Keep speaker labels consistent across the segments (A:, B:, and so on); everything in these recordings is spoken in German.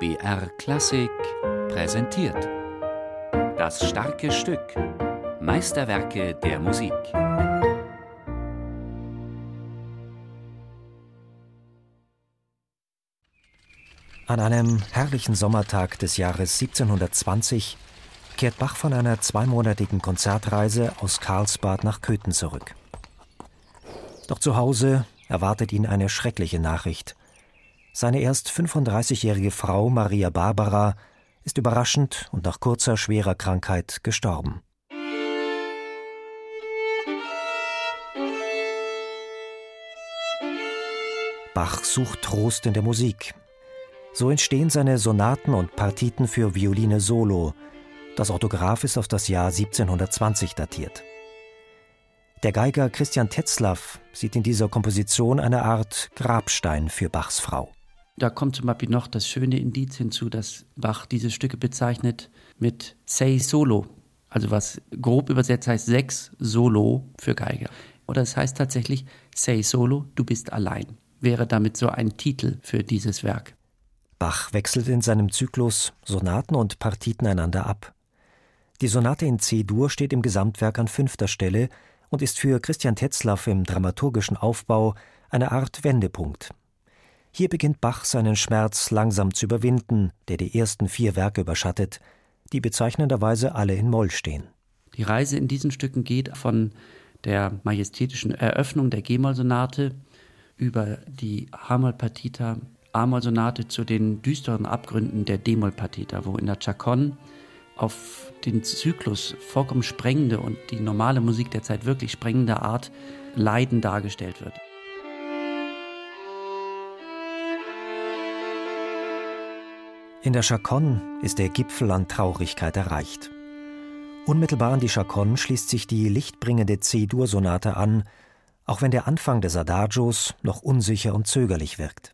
A: BR Klassik präsentiert. Das starke Stück. Meisterwerke der Musik.
B: An einem herrlichen Sommertag des Jahres 1720 kehrt Bach von einer zweimonatigen Konzertreise aus Karlsbad nach Köthen zurück. Doch zu Hause erwartet ihn eine schreckliche Nachricht. Seine erst 35-jährige Frau Maria Barbara ist überraschend und nach kurzer schwerer Krankheit gestorben. Bach sucht Trost in der Musik. So entstehen seine Sonaten und Partiten für Violine solo. Das Orthograph ist auf das Jahr 1720 datiert. Der Geiger Christian Tetzlaff sieht in dieser Komposition eine Art Grabstein für Bachs Frau.
C: Da kommt zum Beispiel noch das schöne Indiz hinzu, dass Bach diese Stücke bezeichnet mit Sei Solo, also was grob übersetzt heißt sechs Solo für Geiger. Oder es heißt tatsächlich Sei Solo, du bist allein. Wäre damit so ein Titel für dieses Werk.
B: Bach wechselt in seinem Zyklus Sonaten und Partiten einander ab. Die Sonate in C-Dur steht im Gesamtwerk an fünfter Stelle und ist für Christian Tetzlaff im dramaturgischen Aufbau eine Art Wendepunkt. Hier beginnt Bach seinen Schmerz langsam zu überwinden, der die ersten vier Werke überschattet, die bezeichnenderweise alle in Moll stehen.
C: Die Reise in diesen Stücken geht von der majestätischen Eröffnung der G-Moll-Sonate über die H-Moll-Partita, A-Moll-Sonate zu den düsteren Abgründen der D-Moll-Partita, wo in der Chaconne auf den Zyklus vollkommen sprengende und die normale Musik der Zeit wirklich sprengende Art Leiden dargestellt wird.
B: In der Chaconne ist der Gipfel an Traurigkeit erreicht. Unmittelbar an die Chaconne schließt sich die lichtbringende C-Dur-Sonate an, auch wenn der Anfang des Adagios noch unsicher und zögerlich wirkt.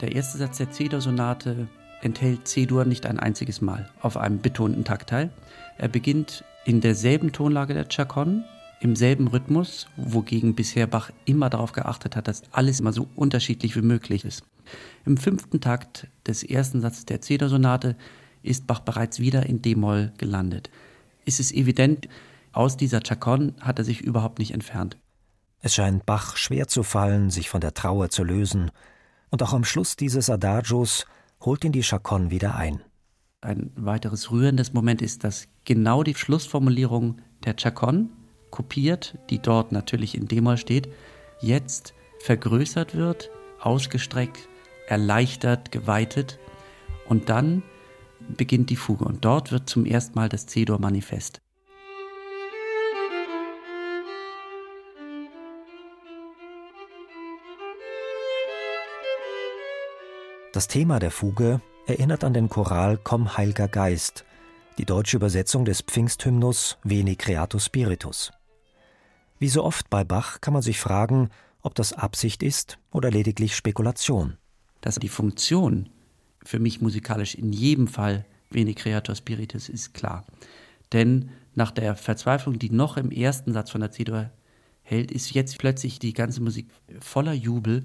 C: Der erste Satz der C-Dur-Sonate enthält C-Dur nicht ein einziges Mal auf einem betonten Taktteil. Er beginnt in derselben Tonlage der Chaconne, im selben Rhythmus, wogegen bisher Bach immer darauf geachtet hat, dass alles immer so unterschiedlich wie möglich ist. Im fünften Takt des ersten Satzes der Cedar-Sonate ist Bach bereits wieder in D-Moll gelandet. Es ist evident, aus dieser Chaconne hat er sich überhaupt nicht entfernt.
B: Es scheint Bach schwer zu fallen, sich von der Trauer zu lösen, und auch am Schluss dieses Adagios holt ihn die Chaconne wieder ein.
C: Ein weiteres rührendes Moment ist, dass genau die Schlussformulierung der Chaconne kopiert, die dort natürlich in D-Moll steht, jetzt vergrößert wird, ausgestreckt, erleichtert, geweitet und dann beginnt die Fuge und dort wird zum ersten Mal das C-Dur manifest.
B: Das Thema der Fuge erinnert an den Choral Komm Heilger Geist, die deutsche Übersetzung des Pfingsthymnus Veni Creatus Spiritus. Wie so oft bei Bach kann man sich fragen, ob das Absicht ist oder lediglich Spekulation.
C: Dass die Funktion für mich musikalisch in jedem Fall Veni Creatus Spiritus ist klar. Denn nach der Verzweiflung, die noch im ersten Satz von der C-Dur hält, ist jetzt plötzlich die ganze Musik voller Jubel.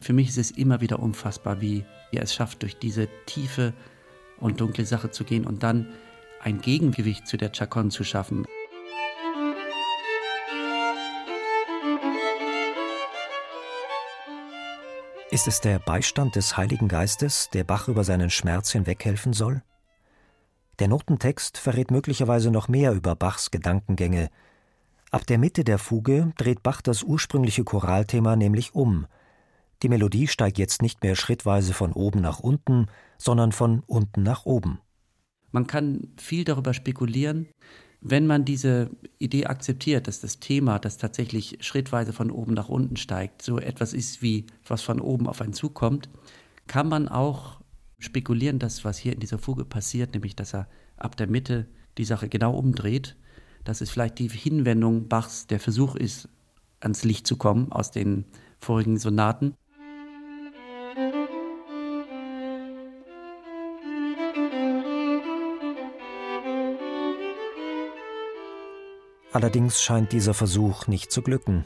C: Für mich ist es immer wieder unfassbar, wie er es schafft, durch diese tiefe und dunkle Sache zu gehen und dann ein Gegengewicht zu der Chaconne zu schaffen.
B: Ist es der Beistand des Heiligen Geistes, der Bach über seinen Schmerz hinweghelfen soll? Der Notentext verrät möglicherweise noch mehr über Bachs Gedankengänge. Ab der Mitte der Fuge dreht Bach das ursprüngliche Choralthema nämlich um – die Melodie steigt jetzt nicht mehr schrittweise von oben nach unten, sondern von unten nach oben.
C: Man kann viel darüber spekulieren, wenn man diese Idee akzeptiert, dass das Thema, das tatsächlich schrittweise von oben nach unten steigt, so etwas ist wie was von oben auf einen zukommt, kann man auch spekulieren, dass was hier in dieser Fuge passiert, nämlich dass er ab der Mitte die Sache genau umdreht, dass es vielleicht die Hinwendung Bachs der Versuch ist, ans Licht zu kommen aus den vorigen Sonaten.
B: Allerdings scheint dieser Versuch nicht zu glücken.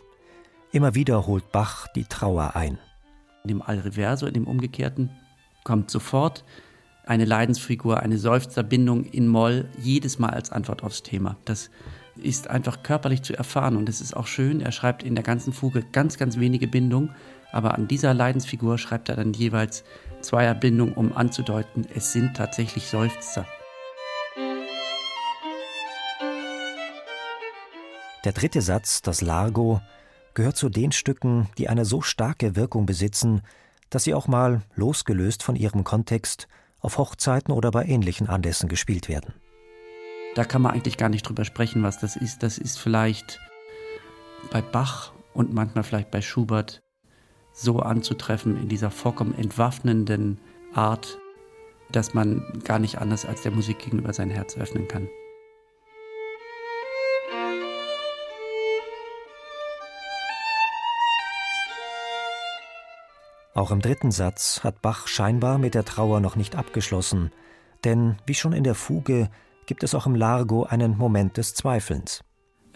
B: Immer wieder holt Bach die Trauer ein.
C: In dem Al Reverso, in dem Umgekehrten, kommt sofort eine Leidensfigur, eine Seufzerbindung in Moll jedes Mal als Antwort aufs Thema. Das ist einfach körperlich zu erfahren und es ist auch schön. Er schreibt in der ganzen Fuge ganz, ganz wenige Bindungen, aber an dieser Leidensfigur schreibt er dann jeweils Zweierbindung, um anzudeuten, es sind tatsächlich Seufzer.
B: Der dritte Satz, das Largo, gehört zu den Stücken, die eine so starke Wirkung besitzen, dass sie auch mal, losgelöst von ihrem Kontext, auf Hochzeiten oder bei ähnlichen Anlässen gespielt werden.
C: Da kann man eigentlich gar nicht drüber sprechen, was das ist. Das ist vielleicht bei Bach und manchmal vielleicht bei Schubert so anzutreffen in dieser vollkommen entwaffnenden Art, dass man gar nicht anders als der Musik gegenüber sein Herz öffnen kann.
B: Auch im dritten Satz hat Bach scheinbar mit der Trauer noch nicht abgeschlossen, denn wie schon in der Fuge gibt es auch im Largo einen Moment des Zweifelns.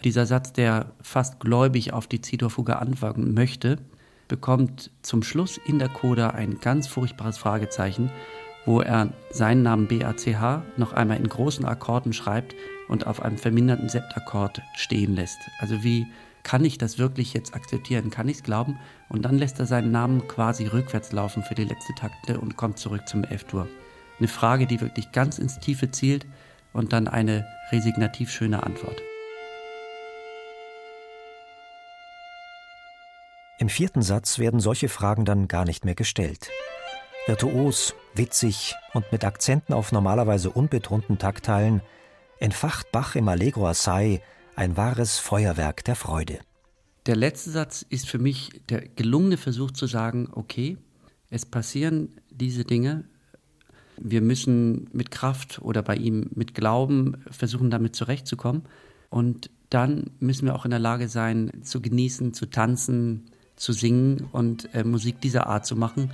C: Dieser Satz, der fast gläubig auf die C-Dur-Fuge antworten möchte, bekommt zum Schluss in der Coda ein ganz furchtbares Fragezeichen, wo er seinen Namen BACH noch einmal in großen Akkorden schreibt und auf einem verminderten Septakkord stehen lässt. Also wie kann ich das wirklich jetzt akzeptieren? Kann ich es glauben? Und dann lässt er seinen Namen quasi rückwärts laufen für die letzte Takte und kommt zurück zum F-Dur. Eine Frage, die wirklich ganz ins Tiefe zielt und dann eine resignativ schöne Antwort.
B: Im vierten Satz werden solche Fragen dann gar nicht mehr gestellt. Virtuos, witzig und mit Akzenten auf normalerweise unbetonten Taktteilen entfacht Bach im Allegro Assai ein wahres Feuerwerk der Freude.
C: Der letzte Satz ist für mich der gelungene Versuch zu sagen, okay, es passieren diese Dinge, wir müssen mit Kraft oder bei ihm mit Glauben versuchen, damit zurechtzukommen. Und dann müssen wir auch in der Lage sein, zu genießen, zu tanzen, zu singen und äh, Musik dieser Art zu machen.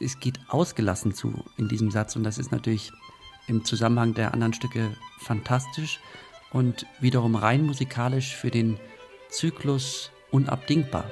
C: Es geht ausgelassen zu in diesem Satz und das ist natürlich im Zusammenhang der anderen Stücke fantastisch und wiederum rein musikalisch für den Zyklus unabdingbar.